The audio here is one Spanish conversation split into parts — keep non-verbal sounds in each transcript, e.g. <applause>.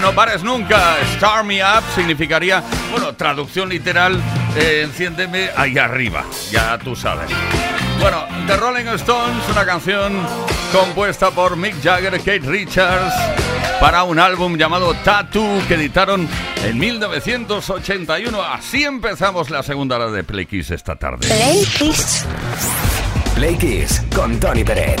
No pares nunca. Star Me Up significaría, bueno, traducción literal, eh, enciéndeme ahí arriba, ya tú sabes. Bueno, The Rolling Stones, una canción compuesta por Mick Jagger y Kate Richards para un álbum llamado Tattoo que editaron en 1981. Así empezamos la segunda hora de Play Kiss esta tarde. Play Kiss. Play Kiss con Tony Peret.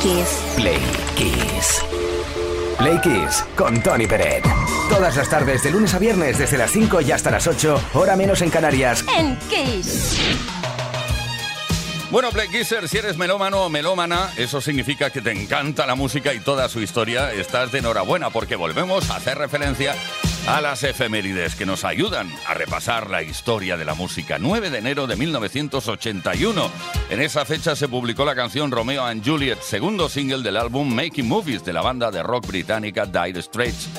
Kiss. Play Kiss. Play Kiss con Tony Peret. Todas las tardes, de lunes a viernes, desde las 5 y hasta las 8, hora menos en Canarias. En Kiss. Bueno, Play Kisser, si eres melómano o melómana, eso significa que te encanta la música y toda su historia. Estás de enhorabuena porque volvemos a hacer referencia a las efemérides que nos ayudan a repasar la historia de la música. 9 de enero de 1981. En esa fecha se publicó la canción Romeo and Juliet, segundo single del álbum Making Movies de la banda de rock británica Dire Straits.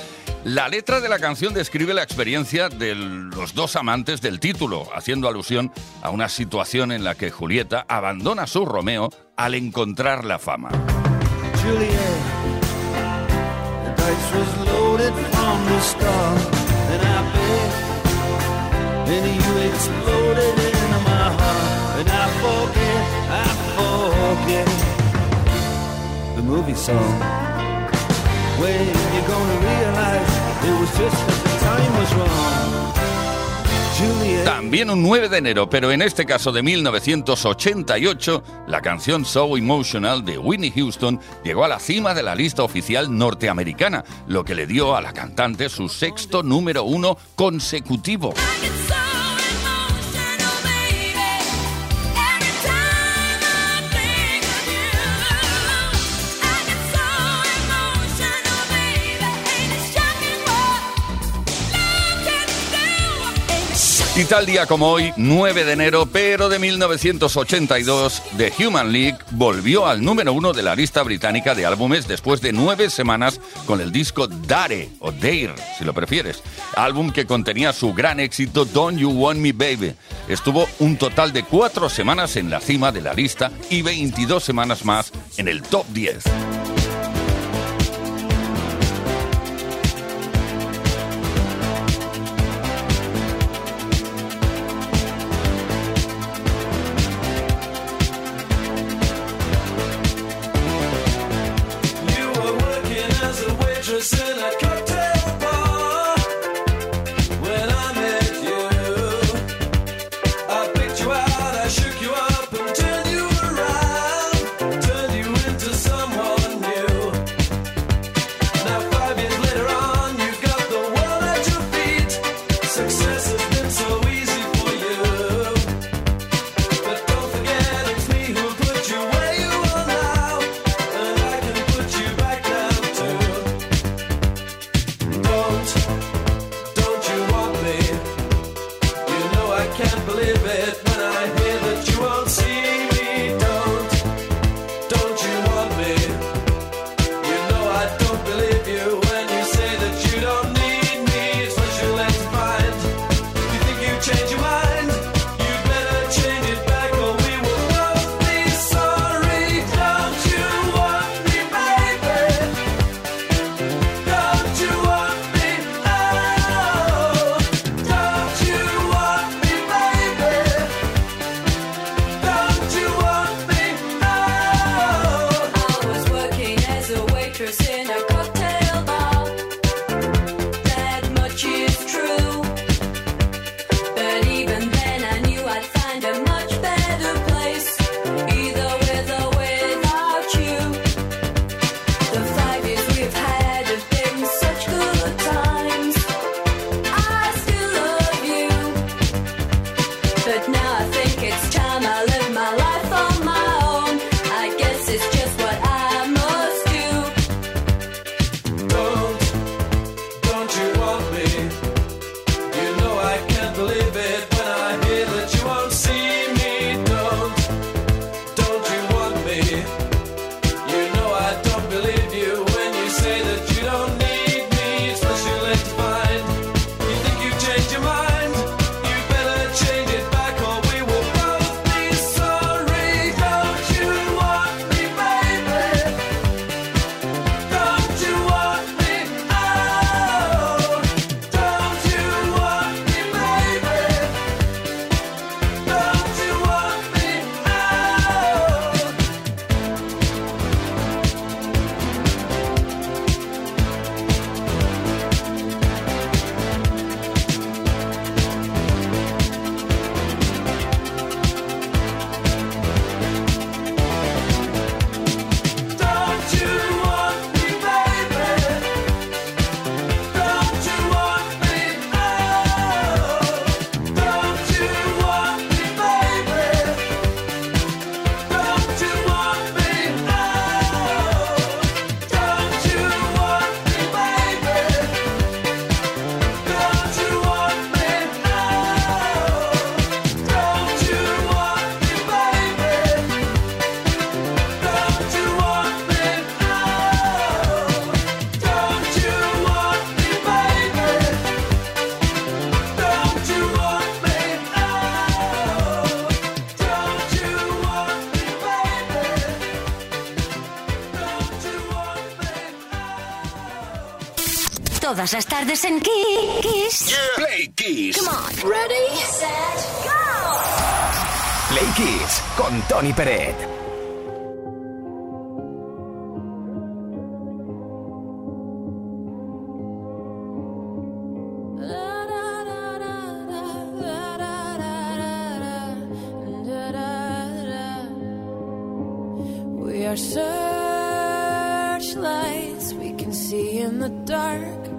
La letra de la canción describe la experiencia de los dos amantes del título, haciendo alusión a una situación en la que Julieta abandona a su Romeo al encontrar la fama. From the start, and I bet, and you exploded into my heart, and I forget, I forget the movie song. When you're gonna realize it was just that the time was wrong. También un 9 de enero, pero en este caso de 1988, la canción So Emotional de Whitney Houston llegó a la cima de la lista oficial norteamericana, lo que le dio a la cantante su sexto número uno consecutivo. Y tal día como hoy, 9 de enero, pero de 1982, The Human League volvió al número uno de la lista británica de álbumes después de nueve semanas con el disco Dare, o Dare, si lo prefieres, álbum que contenía su gran éxito Don't You Want Me Baby. Estuvo un total de cuatro semanas en la cima de la lista y 22 semanas más en el top 10. Pasas tardes en Kiss. Yeah. Play Kiss. Come on. Ready, set, go. Play Kiss con Tony Pérez. We are searchlights we can see in the dark.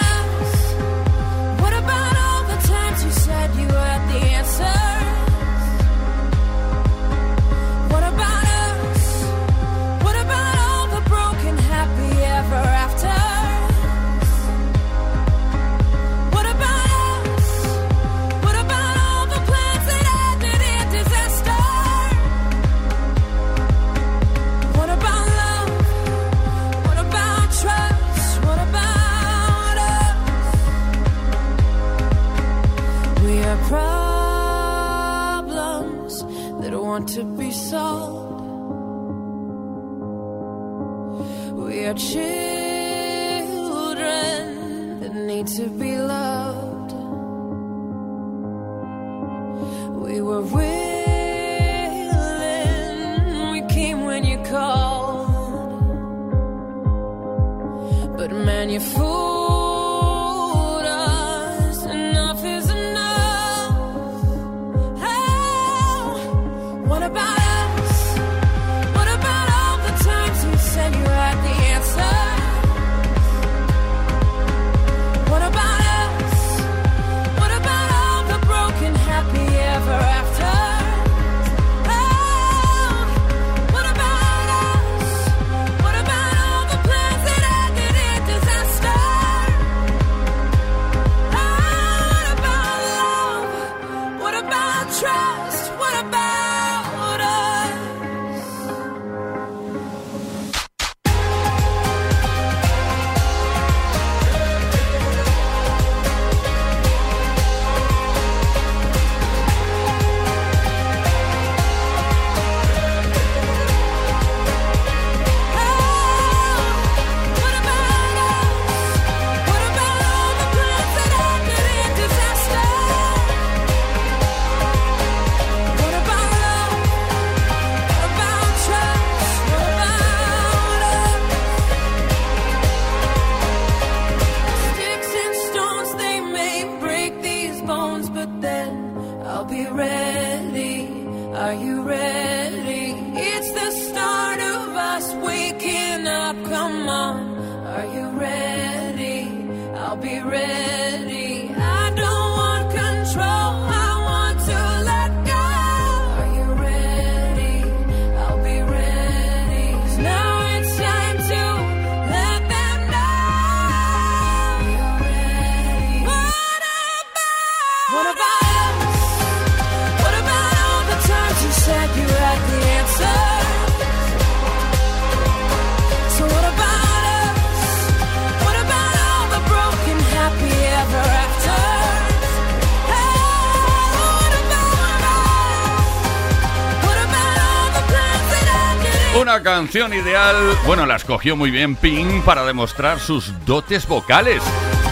canción ideal, bueno, la escogió muy bien Pink para demostrar sus dotes vocales.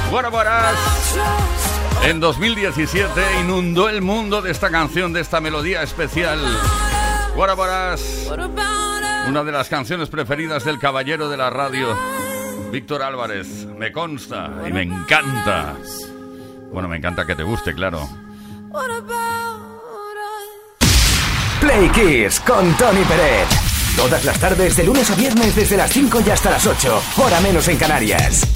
Guarabaras en 2017 inundó el mundo de esta canción, de esta melodía especial. Guarabaras, una de las canciones preferidas del caballero de la radio, Víctor Álvarez. Me consta y me encanta. Bueno, me encanta que te guste, claro. Play Kiss con Tony Pérez. Todas las tardes, de lunes a viernes, desde las 5 y hasta las 8, hora menos en Canarias.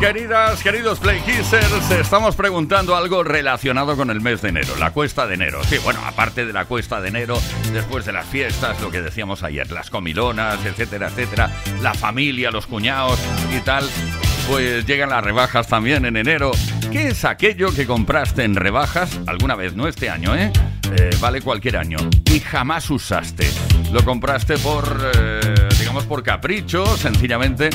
Queridas, queridos Play Kissers, estamos preguntando algo relacionado con el mes de enero, la cuesta de enero. Sí, bueno, aparte de la cuesta de enero, después de las fiestas, lo que decíamos ayer, las comilonas, etcétera, etcétera, la familia, los cuñados y tal pues llegan las rebajas también en enero. ¿Qué es aquello que compraste en rebajas alguna vez, no este año, eh? Eh, vale cualquier año, y jamás usaste? Lo compraste por, eh, digamos, por capricho, sencillamente.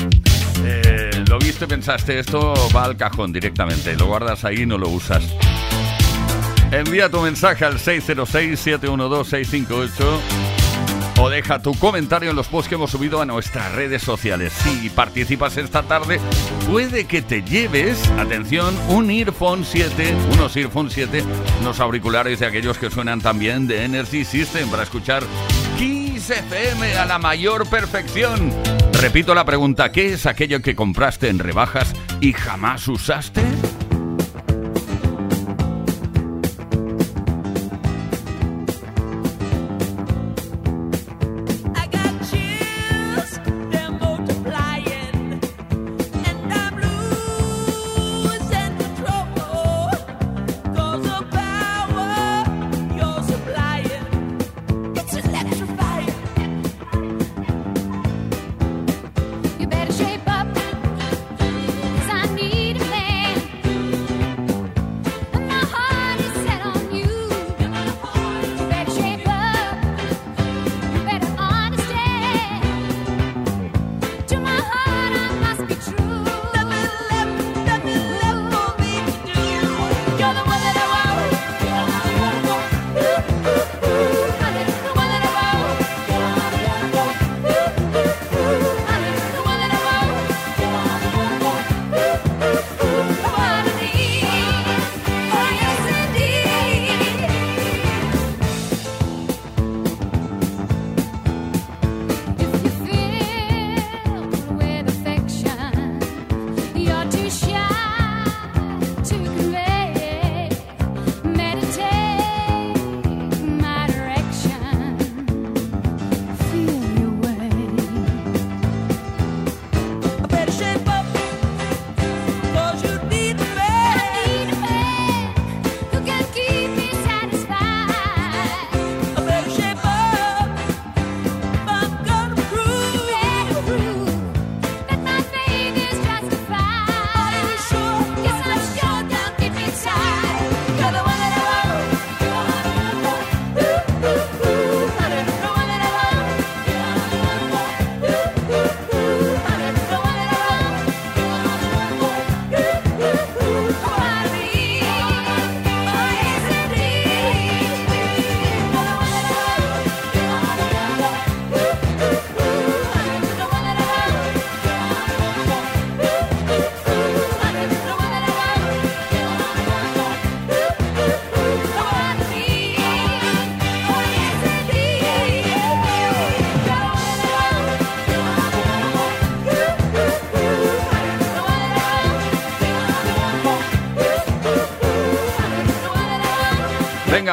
Eh, lo viste, pensaste, esto va al cajón directamente. Lo guardas ahí y no lo usas. Envía tu mensaje al 606-712-658 o deja tu comentario en los posts que hemos subido a nuestras redes sociales. Si participas esta tarde, puede que te lleves, atención, un Earphone 7, unos Earphone 7, unos auriculares de aquellos que suenan también de Energy System para escuchar Kiss FM a la mayor perfección. Repito la pregunta, ¿qué es aquello que compraste en rebajas y jamás usaste?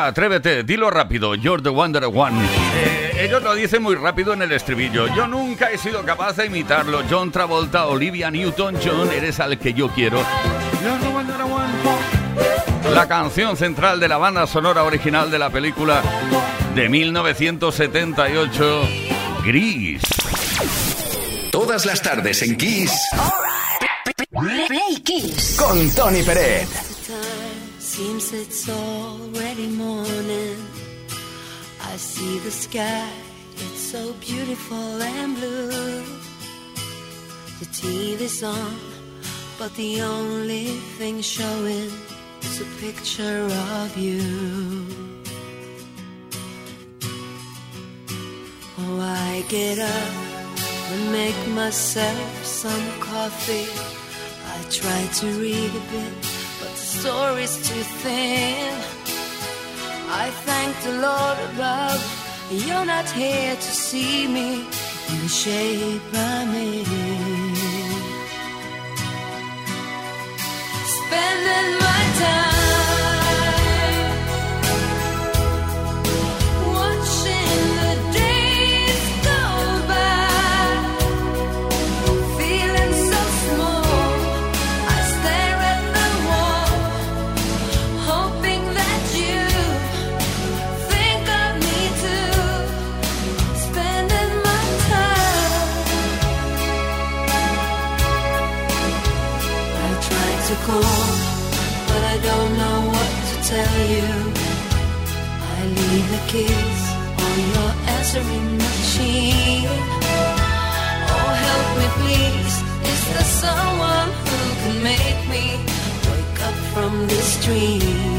Atrévete, dilo rápido. You're the Wonder One. Eh, ellos lo dicen muy rápido en el estribillo. Yo nunca he sido capaz de imitarlo. John Travolta, Olivia Newton-John, eres al que yo quiero. You're the Wonder One. La canción central de la banda sonora original de la película de 1978, Gris. Todas las tardes en Kiss Play Kiss. con Tony Peret. It's already morning. I see the sky, it's so beautiful and blue. The TV's on, but the only thing showing is a picture of you. Oh, I get up and make myself some coffee. I try to read a bit, story's too thin. I thank the Lord above, you're not here to see me in the shape I'm in. Spending my time from this dream.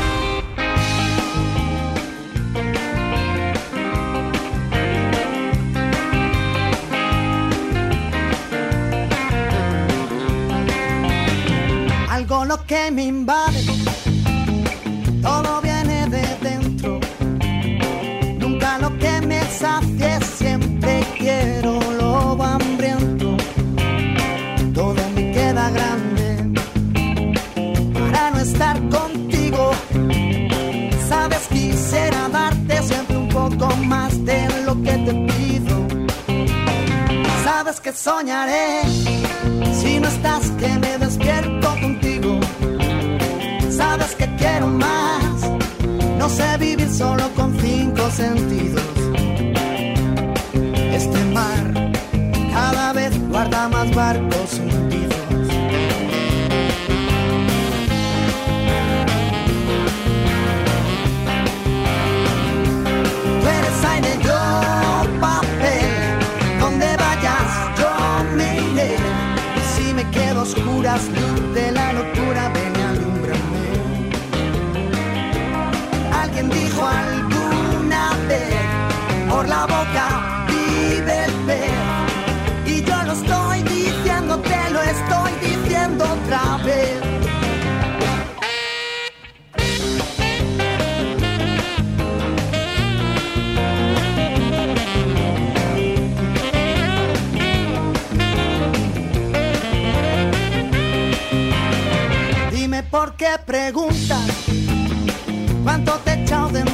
Algo lo que por qué preguntas cuánto te he de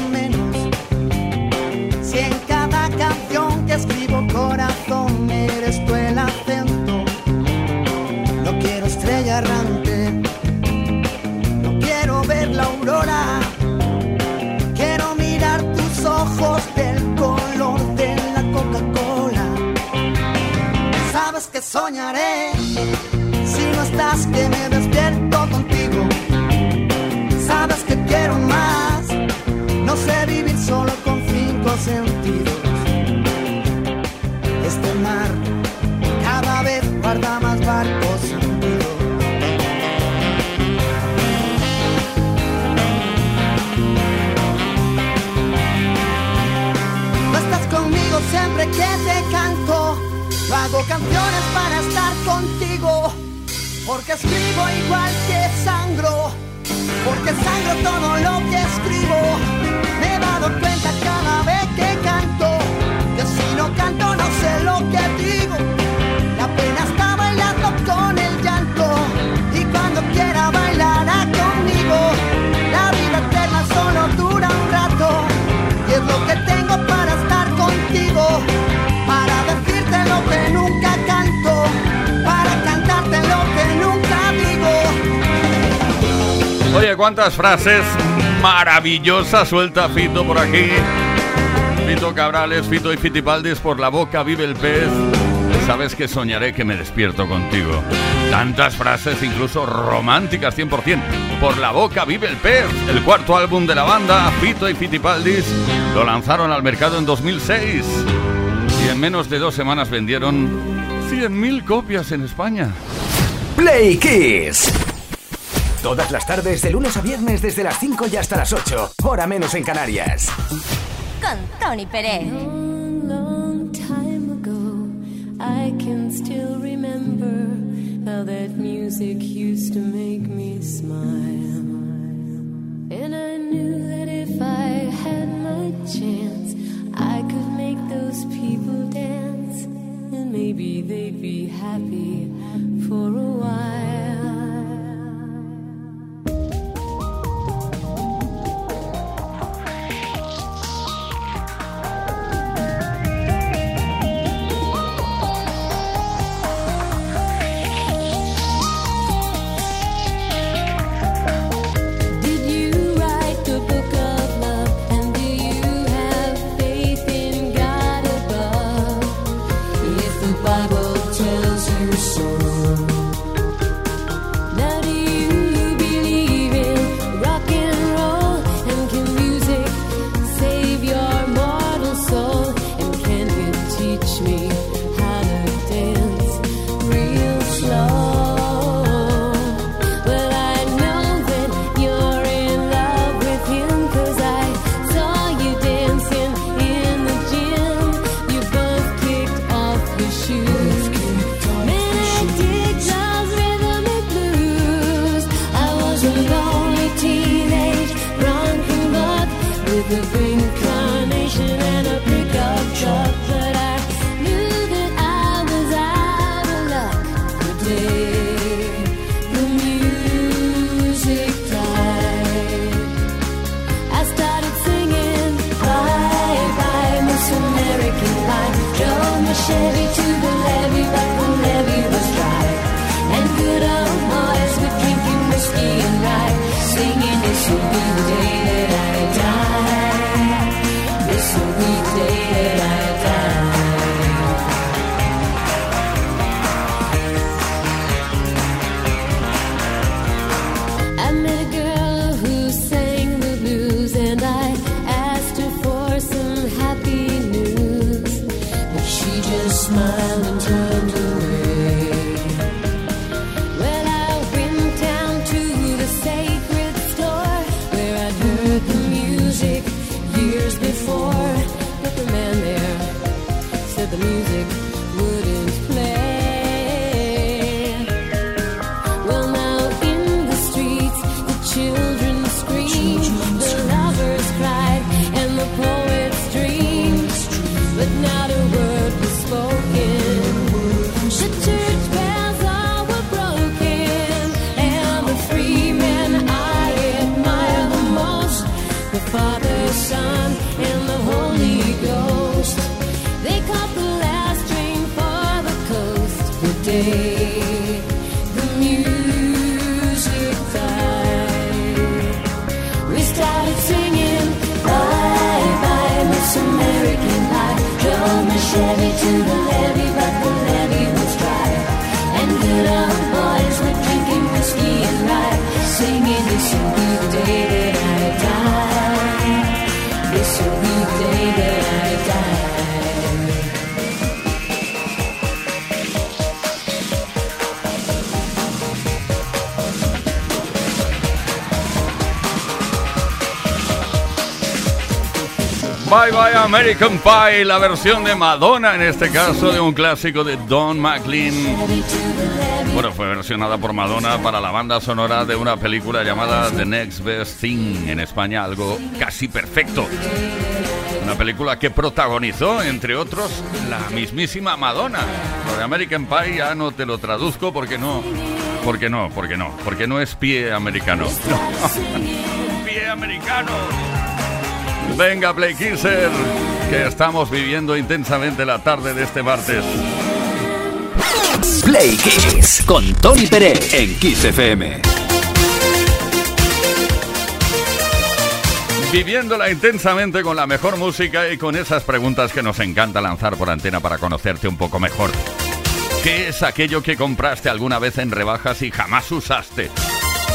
canciones para estar contigo. Porque escribo igual que sangro. Porque sangro todo lo que escribo. Me he dado cuenta cada cuántas frases maravillosas suelta Fito por aquí. Fito Cabrales, Fito y Fitipaldis, por la boca vive el pez. Sabes que soñaré que me despierto contigo. Tantas frases, incluso románticas 100%. Por la boca vive el pez. El cuarto álbum de la banda, Fito y Fitipaldis, lo lanzaron al mercado en 2006. Y en menos de dos semanas vendieron 100.000 copias en España. Play Kiss. Todas las tardes, de lunes a viernes, desde las 5 y hasta las 8. Hora menos en Canarias. Con Tony Pérez. long, long time ago, I can still remember how that music used to make me smile. And I knew that if I had my chance, I could make those people dance. And maybe they'd be happy for a while. To the Bye Bye American Pie, la versión de Madonna, en este caso de un clásico de Don McLean. Bueno, fue versionada por Madonna para la banda sonora de una película llamada The Next Best Thing, en España algo casi perfecto. Una película que protagonizó, entre otros, la mismísima Madonna. Lo de American Pie ya no te lo traduzco porque no, porque no, porque no, porque no es pie americano. No. <laughs> pie americano. Venga, Play Kisser, que estamos viviendo intensamente la tarde de este martes. Play Kiss con Tony Pérez en Kiss FM. Viviéndola intensamente con la mejor música y con esas preguntas que nos encanta lanzar por antena para conocerte un poco mejor. ¿Qué es aquello que compraste alguna vez en rebajas y jamás usaste?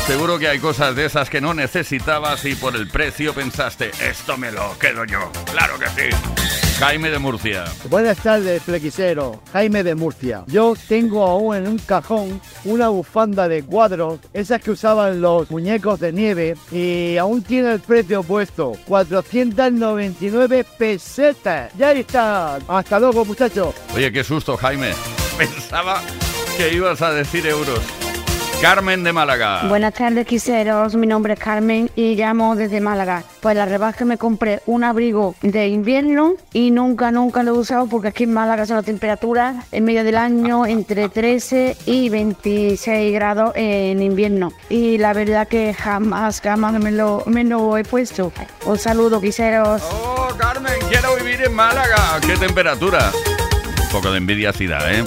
Seguro que hay cosas de esas que no necesitabas y por el precio pensaste, esto me lo quedo yo. Claro que sí. Jaime de Murcia. Buenas tardes, flequisero. Jaime de Murcia. Yo tengo aún en un cajón una bufanda de cuadros, esas que usaban los muñecos de nieve, y aún tiene el precio puesto: 499 pesetas. Ya está. Hasta luego, muchachos. Oye, qué susto, Jaime. <laughs> Pensaba que ibas a decir euros. Carmen de Málaga. Buenas tardes, quiseros. Mi nombre es Carmen y llamo desde Málaga. Pues la rebaja que me compré un abrigo de invierno y nunca, nunca lo he usado porque aquí en Málaga son las temperaturas en medio del año entre 13 y 26 grados en invierno. Y la verdad que jamás, jamás me lo, me lo he puesto. Un saludo, quiseros. Oh, Carmen, quiero vivir en Málaga. ¿Qué temperatura? Un poco de envidia sí da, ¿eh?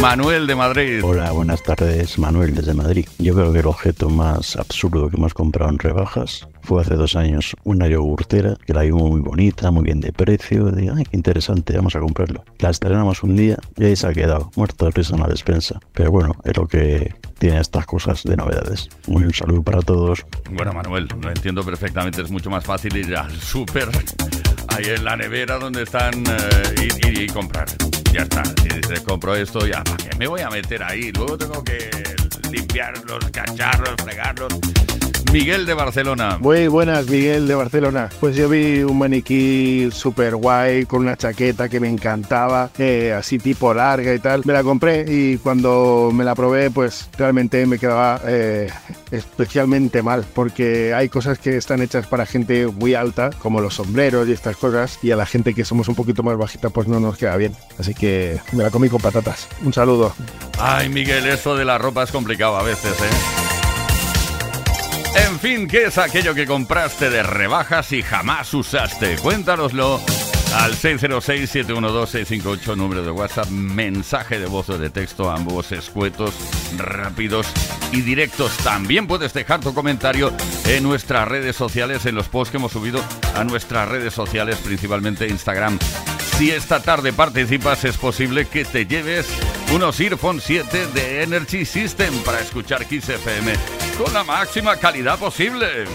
Manuel de Madrid. Hola, buenas tardes, Manuel desde Madrid. Yo creo que el objeto más absurdo que hemos comprado en rebajas fue hace dos años una yogurtera que la vimos muy bonita, muy bien de precio. Dije, ay, qué interesante, vamos a comprarlo. La estrenamos un día y ahí se ha quedado, muerto de risa en la despensa. Pero bueno, es lo que tiene estas cosas de novedades. Un saludo para todos. Bueno, Manuel, lo entiendo perfectamente. Es mucho más fácil ir al súper, ahí en la nevera donde están, eh, y, comprar. Ya está. Si dices, compro esto, ya, ¿para qué me voy a meter ahí? Luego tengo que limpiar los cacharros, fregarlos. Miguel de Barcelona. Muy buenas, Miguel de Barcelona. Pues yo vi un maniquí super guay con una chaqueta que me encantaba, eh, así tipo larga y tal. Me la compré y cuando me la probé, pues realmente me quedaba eh, especialmente mal, porque hay cosas que están hechas para gente muy alta, como los sombreros y estas cosas, y a la gente que somos un poquito más bajita, pues no nos queda bien. Así que me la comí con patatas. Un saludo. Ay, Miguel, eso de la ropa es complicado a veces, ¿eh? En fin, ¿qué es aquello que compraste de rebajas y jamás usaste? Cuéntanoslo al 606-712-658, número de WhatsApp, mensaje de voz o de texto, ambos escuetos, rápidos y directos. También puedes dejar tu comentario en nuestras redes sociales, en los posts que hemos subido a nuestras redes sociales, principalmente Instagram. Si esta tarde participas, es posible que te lleves unos Earphone 7 de Energy System para escuchar Kiss FM con la máxima calidad posible.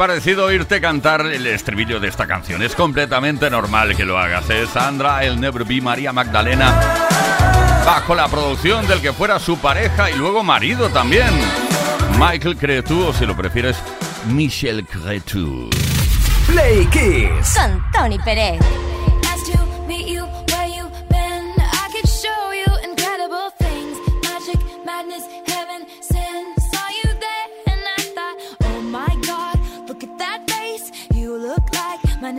parecido irte cantar el estribillo de esta canción. Es completamente normal que lo hagas. Es Sandra, el Never Be, María Magdalena. Bajo la producción del que fuera su pareja y luego marido también. Michael Cretu, o si lo prefieres, Michel Cretu. Play Kiss. Con Tony Pérez.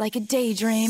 like a daydream.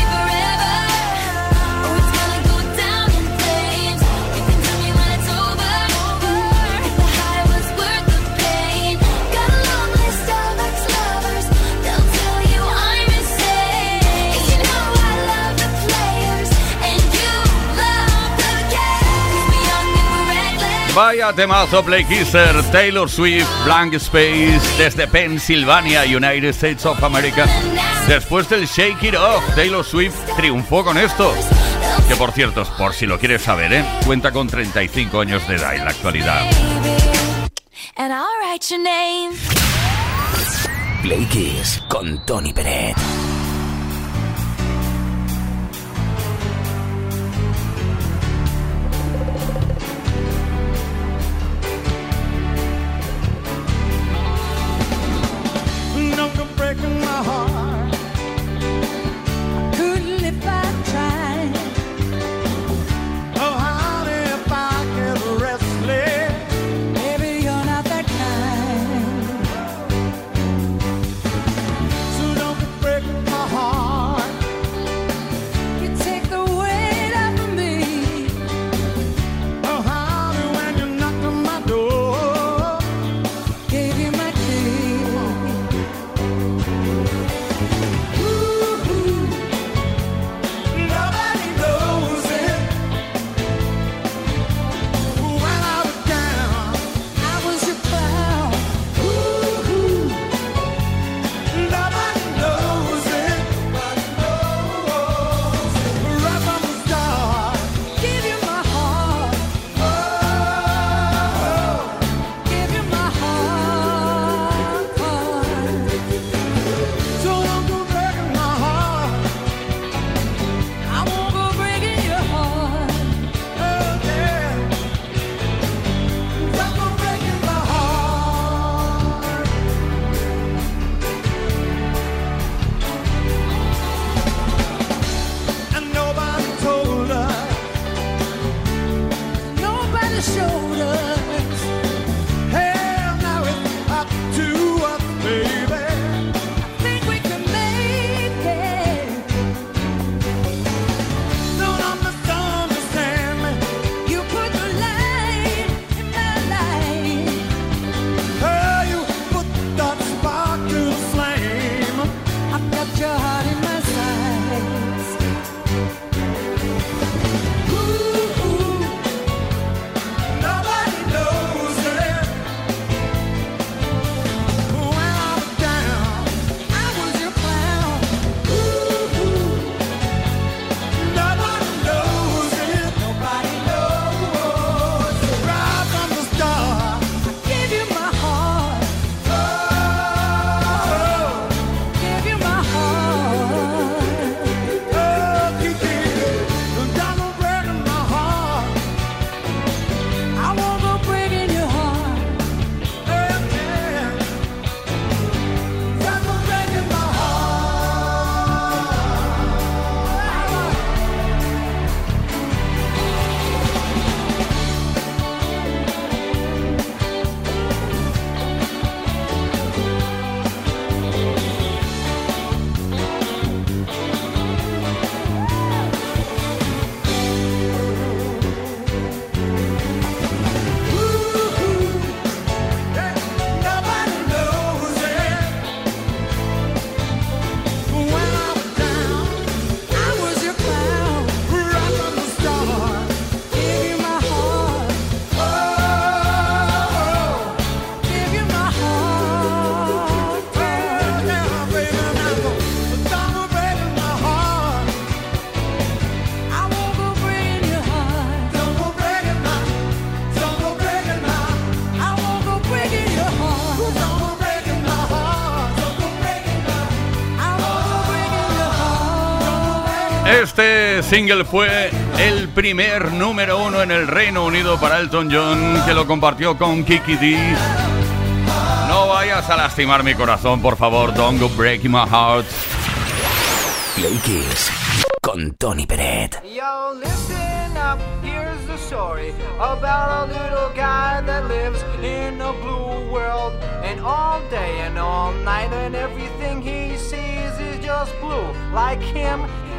Vaya temazo, Play Kisser, Taylor Swift, Blank Space, desde Pensilvania, United States of America. Después del Shake It Off, Taylor Swift triunfó con esto. Que por cierto, por si lo quieres saber, ¿eh? cuenta con 35 años de edad en la actualidad. Play Kiss con Tony Pérez. single fue el primer número uno en el Reino Unido para Elton John, que lo compartió con Kiki D. No vayas a lastimar mi corazón, por favor. Don't go breaking my heart. Play Kiss con Tony Peret. Yo, listen up. Here's the story about a little guy that lives in a blue world. And all day and all night, and everything he sees is just blue, like him.